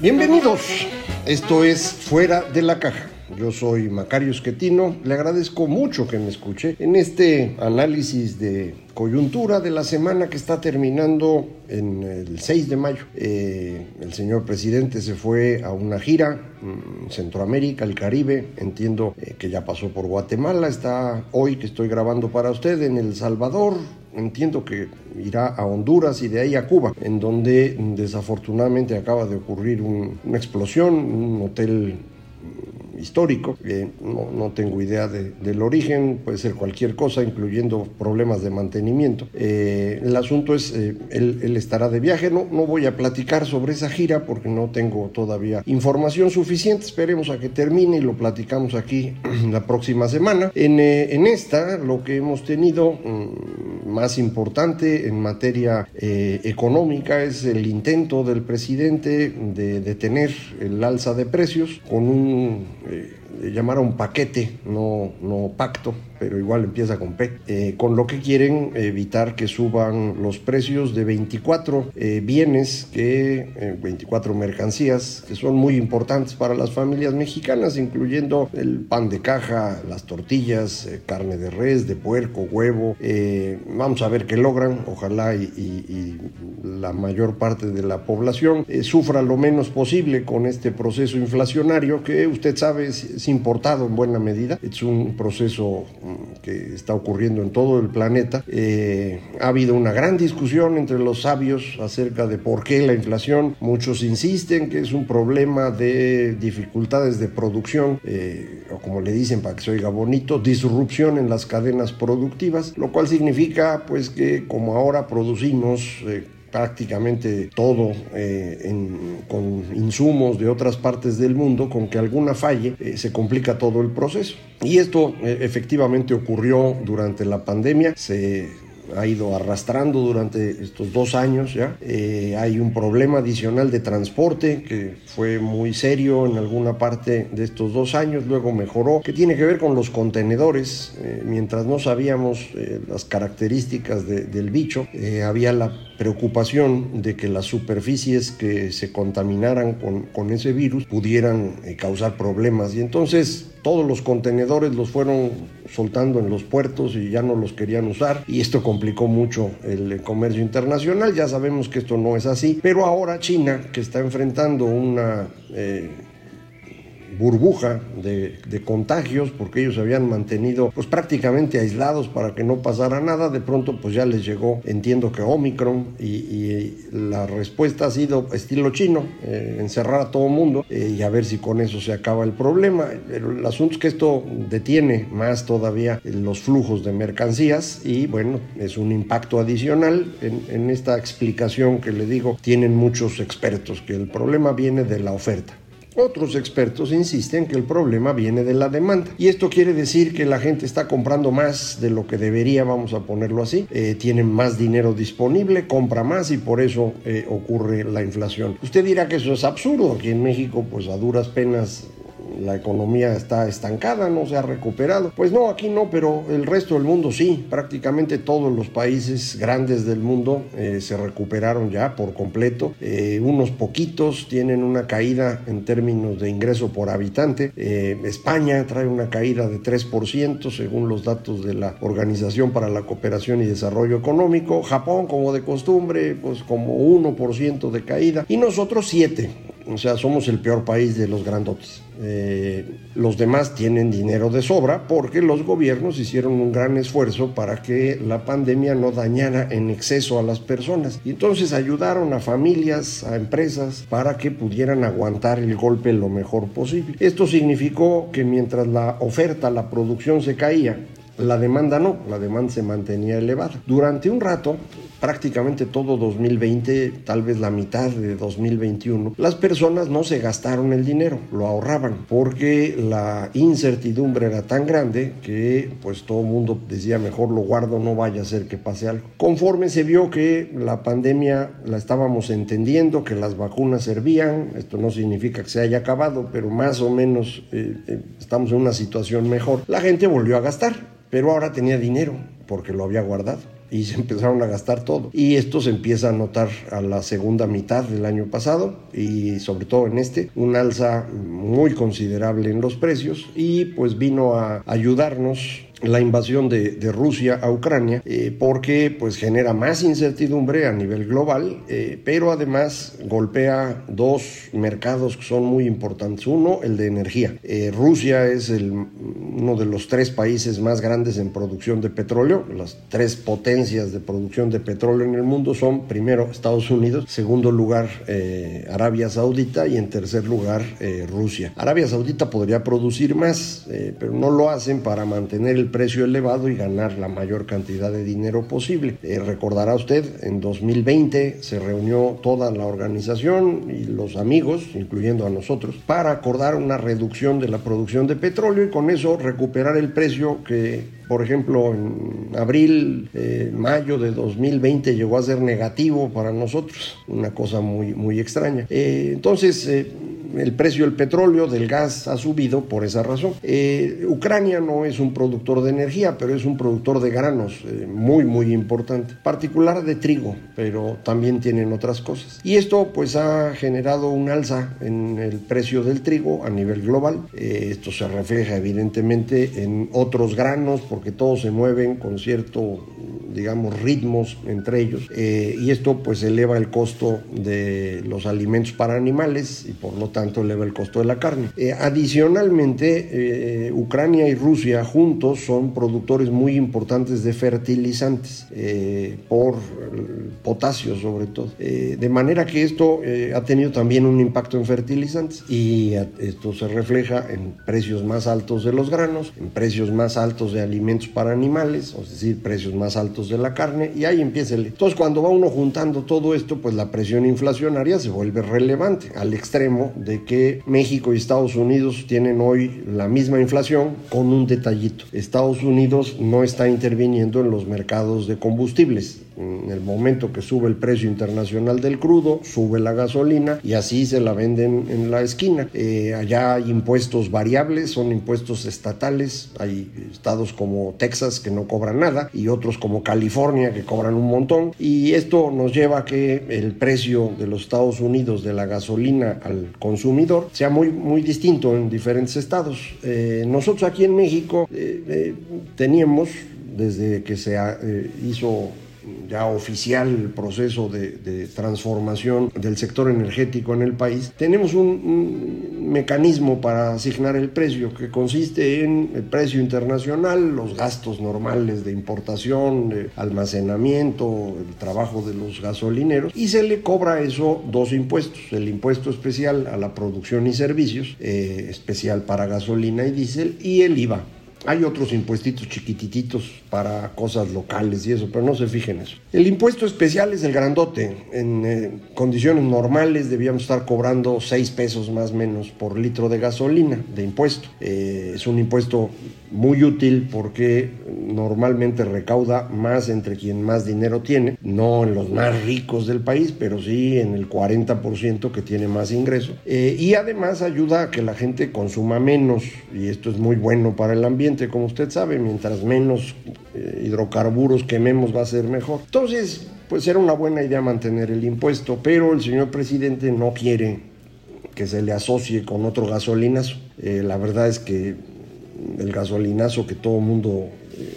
Bienvenidos, esto es Fuera de la Caja. Yo soy Macario Esquetino, le agradezco mucho que me escuche en este análisis de coyuntura de la semana que está terminando en el 6 de mayo. Eh, el señor presidente se fue a una gira en Centroamérica, el Caribe, entiendo eh, que ya pasó por Guatemala, está hoy que estoy grabando para usted en El Salvador, entiendo que irá a Honduras y de ahí a Cuba, en donde desafortunadamente acaba de ocurrir un- una explosión, un hotel histórico, no, tengo idea de- del origen, puede ser cualquier cosa, incluyendo problemas de mantenimiento. Eh, el asunto es, eh, él, estará de viaje, no, voy a platicar sobre esa gira porque no tengo todavía información suficiente, esperemos a que termine y lo platicamos aquí la próxima semana. En, eh, en esta, lo que hemos tenido mm, más importante en materia económica es el intento del presidente de detener el alza de precios con un eh, le llamaron un paquete, no, no pacto, pero igual empieza con P, eh, con lo que quieren evitar que suban los precios de 24 eh, bienes, que, eh, 24 mercancías que son muy importantes para las familias mexicanas, incluyendo el pan de caja, las tortillas, eh, carne de res, de puerco, huevo. eh, vamos a ver qué logran, ojalá y, y- y la mayor parte de la población eh, sufra lo menos posible con este proceso inflacionario que usted sabe es, importado en buena medida. Es un proceso mm, que está ocurriendo en todo el planeta. Eh, ha habido una gran discusión entre los sabios acerca de por qué la inflación. Muchos insisten que es un problema de dificultades de producción, eh, o como le dicen para que se oiga bonito, disrupción en las cadenas productivas, lo cual significa pues que como ahora producimos eh, prácticamente todo eh, en- con insumos de otras partes del mundo, con que alguna falle, eh, se complica todo el proceso. Y esto eh, efectivamente ocurrió durante la pandemia, se ha ido arrastrando durante estos dos años ya. Eh, hay un problema adicional de transporte que fue muy serio en alguna parte de estos dos años, luego mejoró, que tiene que ver con los contenedores. Eh, mientras no sabíamos eh, las características de- del bicho, eh, había la preocupación de que las superficies que se contaminaran con, con ese virus pudieran eh, causar problemas. Y entonces todos los contenedores los fueron soltando en los puertos y ya no los querían usar y esto complicó mucho el comercio internacional. Ya sabemos que esto no es así, pero ahora China, que está enfrentando una... eh, burbuja de, contagios porque ellos habían mantenido pues prácticamente aislados para que no pasara nada. De pronto pues ya les llegó entiendo que Omicron y, y la respuesta ha sido estilo chino eh, encerrar a todo el mundo eh, y a ver si con eso se acaba el problema. Pero el asunto es que esto detiene más todavía los flujos de mercancías y bueno es un impacto adicional en esta explicación que le digo tienen muchos expertos que el problema viene de la oferta otros expertos insisten que el problema viene de la demanda. Y esto quiere decir que la gente está comprando más de lo que debería, vamos a ponerlo así. Eh, tienen más dinero disponible, compra más y por eso eh, ocurre la inflación. Usted dirá que eso es absurdo. Aquí en México, pues a duras penas la economía está estancada, no se ha recuperado. Pues no, aquí no, pero el resto del mundo sí. Prácticamente todos los países grandes del mundo eh, se recuperaron ya por completo. Eh, unos poquitos tienen una caída en términos de ingreso por habitante. Eh, España trae una caída de 3% según los datos de la Organización para la Cooperación y Desarrollo Económico. Japón, como de costumbre, pues como 1% de caída. Y nosotros 7%. O sea, somos el peor país de los grandotes. Eh, los demás tienen dinero de sobra porque los gobiernos hicieron un gran esfuerzo para que la pandemia no dañara en exceso a las personas. Y entonces ayudaron a familias, a empresas, para que pudieran aguantar el golpe lo mejor posible. Esto significó que mientras la oferta, la producción se caía, la demanda no, la demanda se mantenía elevada. Durante un rato, prácticamente todo 2020, tal vez la mitad de 2021, las personas no se gastaron el dinero, lo ahorraban, porque la incertidumbre era tan grande que pues todo el mundo decía mejor lo guardo, no vaya a ser que pase algo. Conforme se vio que la pandemia la estábamos entendiendo, que las vacunas servían, esto no significa que se haya acabado, pero más o menos eh, eh, estamos en una situación mejor, la gente volvió a gastar pero ahora tenía dinero porque lo había guardado y se empezaron a gastar todo. Y esto se empieza a notar a la segunda mitad del año pasado y sobre todo en este, un alza muy considerable en los precios y pues vino a ayudarnos la invasión de, Rusia a Ucrania eh, porque pues genera más incertidumbre a nivel global eh, pero además golpea dos mercados que son muy importantes. Uno el de energía. Eh, Rusia es uno de los tres países más grandes en producción de petróleo. Las tres potencias de producción de petróleo en el mundo son primero Estados Unidos segundo lugar Arabia Saudita y en tercer lugar Rusia. Arabia Saudita podría producir más pero no lo hacen para mantener el precio elevado y ganar la mayor cantidad de dinero posible. Eh, recordará usted, en 2020 se reunió toda la organización y los amigos, incluyendo a nosotros, para acordar una reducción de la producción de petróleo y con eso recuperar el precio que por ejemplo, en abril, eh, mayo de 2020 llegó a ser negativo para nosotros, una cosa muy, muy extraña. Eh, entonces, el precio del petróleo, del gas, ha subido por esa razón. Eh, Ucrania no es un productor de energía, pero es un productor de granos eh, muy, muy importante, particular de trigo, pero también tienen otras cosas. Y esto pues ha generado un alza en el precio del trigo a nivel global. Eh, esto se refleja evidentemente en otros granos porque todos se mueven con cierto digamos, ritmos entre ellos. Eh, y esto pues eleva el costo de los alimentos para animales y por lo tanto eleva el costo de la carne. Eh, adicionalmente, eh, Ucrania y Rusia juntos son productores muy importantes de fertilizantes por potasio sobre todo. de manera que esto ha tenido también un impacto en fertilizantes y esto se refleja en precios más altos de los granos, en precios más altos de alimentos para animales, es decir, precios más altos de la carne y ahí empieza el... Entonces cuando va uno juntando todo esto, pues la presión inflacionaria se vuelve relevante al extremo de que México y Estados Unidos tienen hoy la misma inflación con un detallito. Estados Unidos no está interviniendo en los mercados de combustibles en el momento que sube el precio internacional del crudo, sube la gasolina y así se la venden en la esquina. Eh, allá hay impuestos variables, son impuestos estatales, hay estados como Texas que no cobran nada y otros como California que cobran un montón y esto nos lleva a que el precio de los Estados Unidos de la gasolina al consumidor sea muy, muy distinto en diferentes estados. Eh, nosotros aquí en México eh, teníamos desde que se hizo ya oficial el proceso de, transformación del sector energético en el país, tenemos un, mecanismo para asignar el precio que consiste en el precio internacional, los gastos normales de importación, de almacenamiento, el trabajo de los gasolineros y se le cobra eso dos impuestos, el impuesto especial a la producción y servicios, eh, especial para gasolina y diésel y el IVA hay otros impuestitos chiquititos para cosas locales y eso, pero no se fijen eso. El impuesto especial es el grandote. En eh, condiciones normales debíamos estar cobrando 6 pesos más o menos por litro de gasolina de impuesto. Eh, es un impuesto muy útil porque normalmente recauda más entre quien más dinero tiene, no en los más ricos del país, pero sí en el 40% que tiene más ingreso. Eh, y además ayuda a que la gente consuma menos y esto es muy bueno para el ambiente como usted sabe, mientras menos eh, hidrocarburos quememos va a ser mejor. Entonces, pues era una buena idea mantener el impuesto, pero el señor presidente no quiere que se le asocie con otro gasolinazo. Eh, la verdad es que el gasolinazo que todo el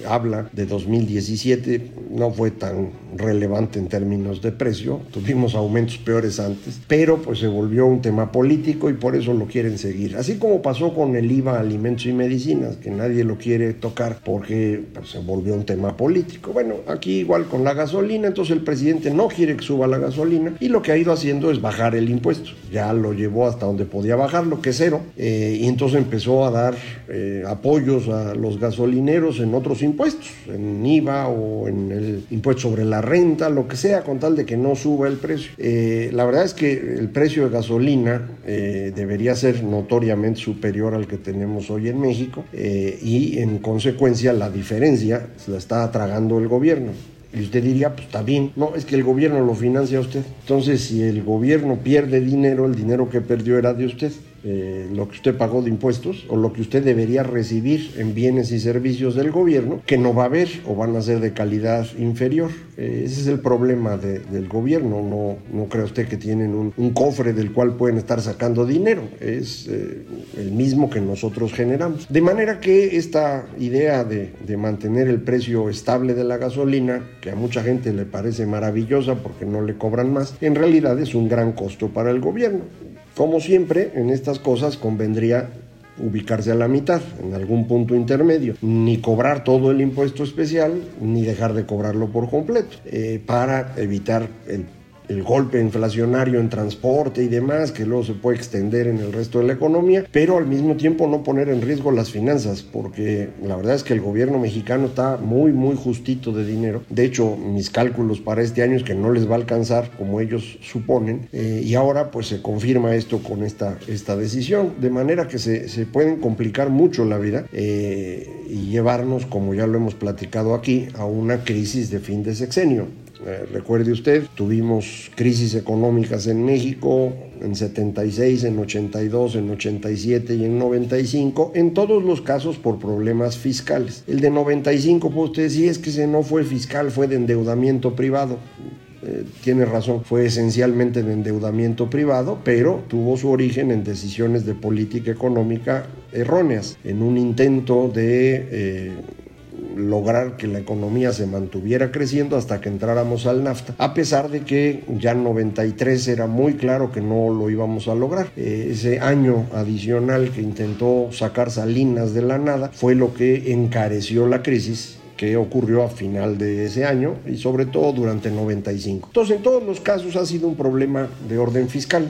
habla de 2017 no fue tan relevante en términos de precio, tuvimos aumentos peores antes, pero pues se volvió un tema político y por eso lo quieren seguir. Así como pasó con el IVA alimentos y medicinas, que nadie lo quiere tocar porque pues, se volvió un tema político. Bueno, aquí igual con la gasolina, entonces el presidente no quiere que suba la gasolina y lo que ha ido haciendo es bajar el impuesto. Ya lo llevó hasta donde podía bajarlo, que es cero, eh, y entonces empezó a dar eh, apoyos a los gasolineros en otros impuestos, en IVA o en el impuesto sobre la renta, lo que sea, con tal de que no suba el precio. Eh, la verdad es que el precio de gasolina debería ser notoriamente superior al que tenemos hoy en México y en consecuencia la diferencia se la está tragando el gobierno. Y usted diría, pues está bien. No, es que el gobierno lo financia a usted. Entonces, si el gobierno pierde dinero, el dinero que perdió era de usted. Eh, lo que usted pagó de impuestos o lo que usted debería recibir en bienes y servicios del gobierno, que no va a haber o van a ser de calidad inferior. Eh, ese es el problema del gobierno. No, no crea usted que tienen un, cofre del cual pueden estar sacando dinero. Es eh, el mismo que nosotros generamos. De manera que esta idea de, de mantener el precio estable de la gasolina, que a mucha gente le parece maravillosa porque no le cobran más, en realidad es un gran costo para el gobierno. Como siempre, en estas cosas convendría ubicarse a la mitad, en algún punto intermedio, ni cobrar todo el impuesto especial, ni dejar de cobrarlo por completo, eh, para evitar el el golpe inflacionario en transporte y demás, que luego se puede extender en el resto de la economía, pero al mismo tiempo no poner en riesgo las finanzas, porque la verdad es que el gobierno mexicano está muy, muy justito de dinero. De hecho, mis cálculos para este año es que no les va a alcanzar como ellos suponen, eh, y ahora pues se confirma esto con esta, esta decisión, de manera que se, se pueden complicar mucho la vida eh, y llevarnos, como ya lo hemos platicado aquí, a una crisis de fin de sexenio. Eh, recuerde usted, tuvimos crisis económicas en México en 76, en 82, en 87 y en 95, en todos los casos por problemas fiscales. El de 95, pues usted sí es que no fue fiscal, fue de endeudamiento privado. Eh, tiene razón, fue esencialmente de endeudamiento privado, pero tuvo su origen en decisiones de política económica erróneas, en un intento de eh, lograr que la economía se mantuviera creciendo hasta que entráramos al NAFTA, a pesar de que ya en 93 era muy claro que no lo íbamos a lograr. Eh, ese año adicional que intentó sacar Salinas de la nada fue lo que encareció la crisis que ocurrió a final de ese año y sobre todo durante 95. Entonces, en todos los casos ha sido un problema de orden fiscal.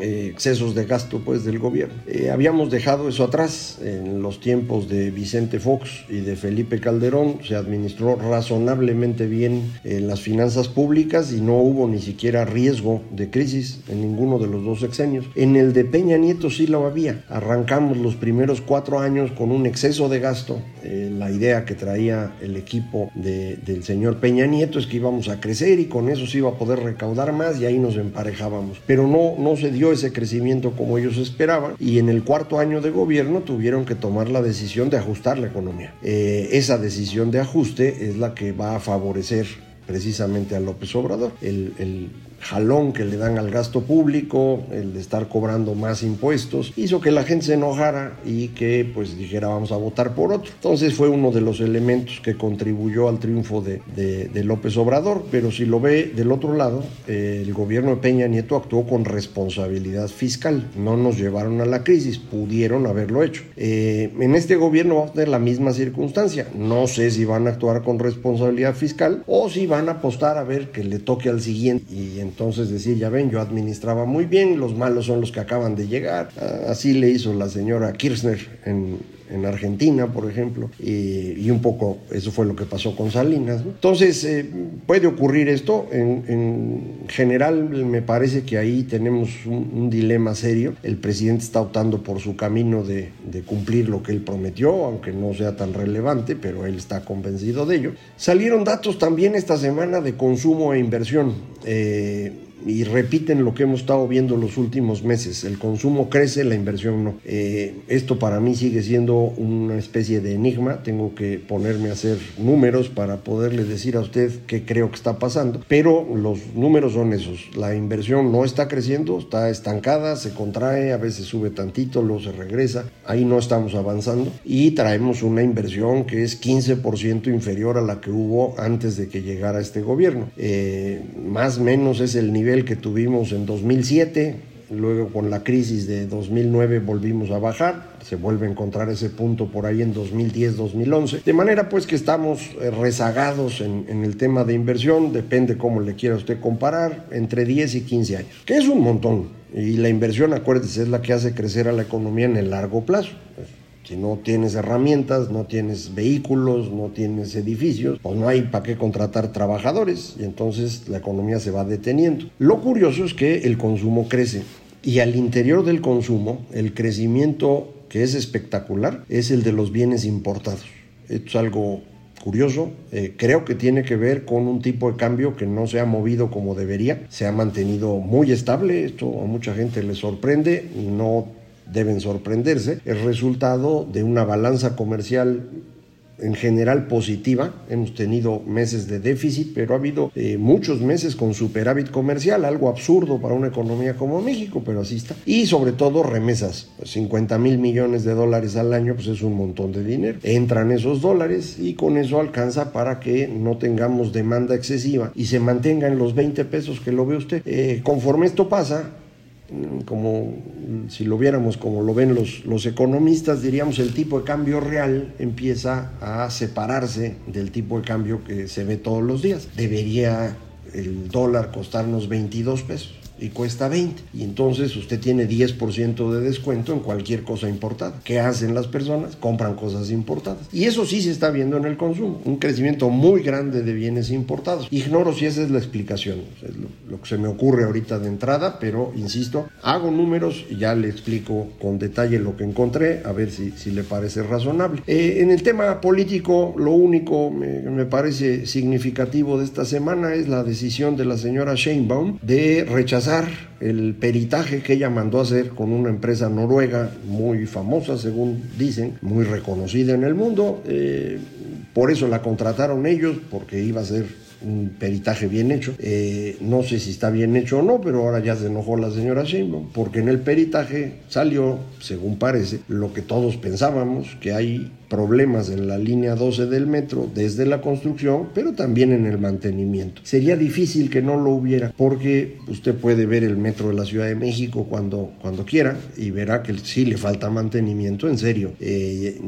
Eh, excesos de gasto pues del gobierno. Eh, habíamos dejado eso atrás en los tiempos de Vicente Fox y de Felipe Calderón, se administró razonablemente bien en las finanzas públicas y no hubo ni siquiera riesgo de crisis en ninguno de los dos sexenios. En el de Peña Nieto sí lo había. Arrancamos los primeros cuatro años con un exceso de gasto. Eh, la idea que traía el equipo del señor Peña Nieto es que íbamos a crecer y con eso se iba a poder recaudar más y ahí nos emparejábamos. Pero no, no se dio ese crecimiento como ellos esperaban y en el cuarto año de gobierno tuvieron que tomar la decisión de ajustar la economía. Eh, esa decisión de ajuste es la que va a favorecer precisamente a López Obrador. el, jalón que le dan al gasto público, el de estar cobrando más impuestos, hizo que la gente se enojara y que pues dijera vamos a votar por otro. Entonces fue uno de los elementos que contribuyó al triunfo de, de, López Obrador, pero si lo ve del otro lado, el gobierno de Peña Nieto actuó con responsabilidad fiscal, no nos llevaron a la crisis, pudieron haberlo hecho. Eh, en este gobierno va a tener la misma circunstancia, no sé si van a actuar con responsabilidad fiscal o si van a apostar a ver que le toque al siguiente entonces decir, ya ven, yo administraba muy bien, los malos son los que acaban de llegar. Ah, así le hizo la señora Kirchner en, en Argentina, por ejemplo, y, un poco eso fue lo que pasó con Salinas. Entonces, eh, puede ocurrir esto. En, general, me parece que ahí tenemos un, dilema serio. El presidente está optando por su camino de, cumplir lo que él prometió, aunque no sea tan relevante, pero él está convencido de ello. Salieron datos también esta semana de consumo e inversión. Eh, y repiten lo que hemos estado viendo los últimos meses. El consumo crece, la inversión no. Eh, esto para mí sigue siendo una especie de enigma. Tengo que ponerme a hacer números para poderle decir a usted qué creo que está pasando. Pero los números son esos. La inversión no está creciendo, está estancada, se contrae, a veces sube tantito, luego se regresa. Ahí no estamos avanzando. Y traemos una inversión que es 15% inferior a la que hubo antes de que llegara este gobierno. Eh, más o menos es el nivel que tuvimos en 2007, luego con la crisis de 2009 volvimos a bajar, se vuelve a encontrar ese punto por ahí en 2010-2011, de manera pues que estamos eh, rezagados en, en, el tema de inversión, depende cómo le quiera usted comparar, entre 10 y 15 años, que es un montón, y la inversión, acuérdese, es la que hace crecer a la economía en el largo plazo. Si no tienes herramientas, no tienes vehículos, no tienes edificios, pues no hay para qué contratar trabajadores y entonces la economía se va deteniendo. Lo curioso es que el consumo crece y al interior del consumo el crecimiento que es espectacular es el de los bienes importados. Esto es algo curioso, eh, creo que tiene que ver con un tipo de cambio que no se ha movido como debería, se ha mantenido muy estable, esto a mucha gente le sorprende, no deben sorprenderse, es resultado de una balanza comercial en general positiva. Hemos tenido meses de déficit, pero ha habido eh, muchos meses con superávit comercial, algo absurdo para una economía como México, pero así está. Y sobre todo remesas, 50 mil millones de dólares al año, pues es un montón de dinero. Entran esos dólares y con eso alcanza para que no tengamos demanda excesiva y se mantenga en los 20 pesos que lo ve usted. Eh, conforme esto pasa, como si lo viéramos como lo ven los, los economistas, diríamos el tipo de cambio real empieza a separarse del tipo de cambio que se ve todos los días. Debería el dólar costarnos 22 pesos y cuesta 20. Y entonces usted tiene 10% de descuento en cualquier cosa importada. ¿Qué hacen las personas? Compran cosas importadas. Y eso sí se está viendo en el consumo. Un crecimiento muy grande de bienes importados. Ignoro si esa es la explicación. Es lo, que se me ocurre ahorita de entrada, pero insisto, hago números y ya le explico con detalle lo que encontré, a ver si, si le parece razonable. Eh, en el tema político, lo único me, me parece significativo de esta semana es la decisión de la señora Sheinbaum de rechazar el peritaje que ella mandó a hacer con una empresa noruega muy famosa, según dicen, muy reconocida en el mundo. Eh, por eso la contrataron ellos, porque iba a ser un peritaje bien hecho. Eh, no sé si está bien hecho o no, pero ahora ya se enojó la señora Sheinbaum, porque en el peritaje salió, según parece, lo que todos pensábamos, que hay problemas en la línea 12 del metro desde la construcción, pero también en el mantenimiento. Sería difícil que no lo hubiera, porque usted puede ver el metro de la Ciudad de México cuando, cuando quiera y verá que sí le falta mantenimiento, en serio. Eh,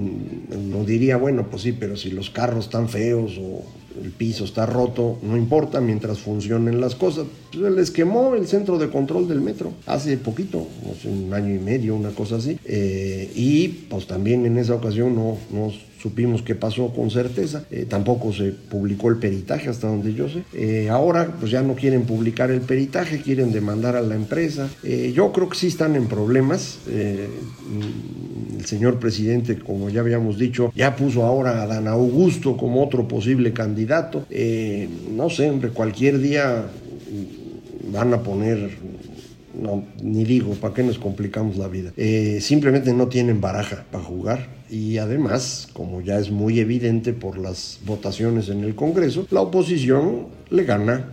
no diría, bueno, pues sí, pero si los carros están feos o el piso está roto, no importa, mientras funcionen las cosas. Pues les quemó el centro de control del metro hace poquito, un año y medio, una cosa así. Eh, y pues también en esa ocasión no, no supimos qué pasó con certeza. Eh, tampoco se publicó el peritaje hasta donde yo sé. Eh, ahora pues ya no quieren publicar el peritaje, quieren demandar a la empresa. yo creo que sí están en problemas. el señor presidente, como ya habíamos dicho, ya puso ahora a Dan Augusto como otro posible candidato. no sé, hombre, cualquier día van a poner no, ni digo, ¿para qué nos complicamos la vida? Eh, simplemente no tienen baraja para jugar y además, como ya es muy evidente por las votaciones en el Congreso, la oposición le gana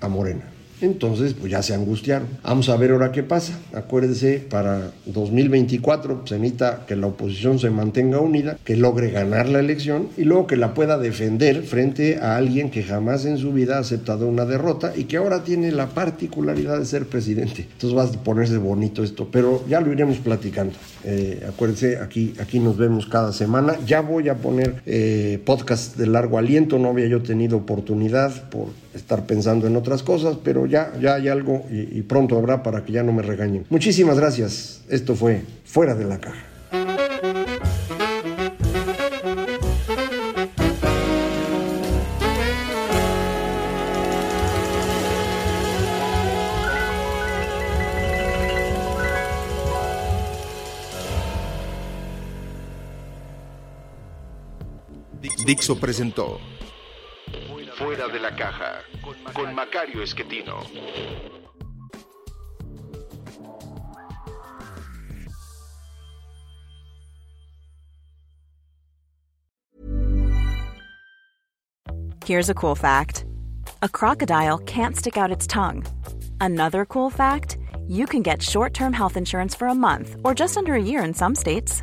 a Morena. Entonces, pues ya se angustiaron. Vamos a ver ahora qué pasa. Acuérdese, para 2024 se necesita que la oposición se mantenga unida, que logre ganar la elección y luego que la pueda defender frente a alguien que jamás en su vida ha aceptado una derrota y que ahora tiene la particularidad de ser presidente. Entonces va a ponerse bonito esto, pero ya lo iremos platicando. Eh, acuérdense, aquí, aquí nos vemos cada semana. Ya voy a poner eh, podcast de largo aliento, no había yo tenido oportunidad por estar pensando en otras cosas, pero ya, ya hay algo y, y pronto habrá para que ya no me regañen. Muchísimas gracias. Esto fue Fuera de la Caja. Dixo presentó Fuera de la caja con Macario Esquetino. Here's a cool fact. A crocodile can't stick out its tongue. Another cool fact, you can get short-term health insurance for a month or just under a year in some states.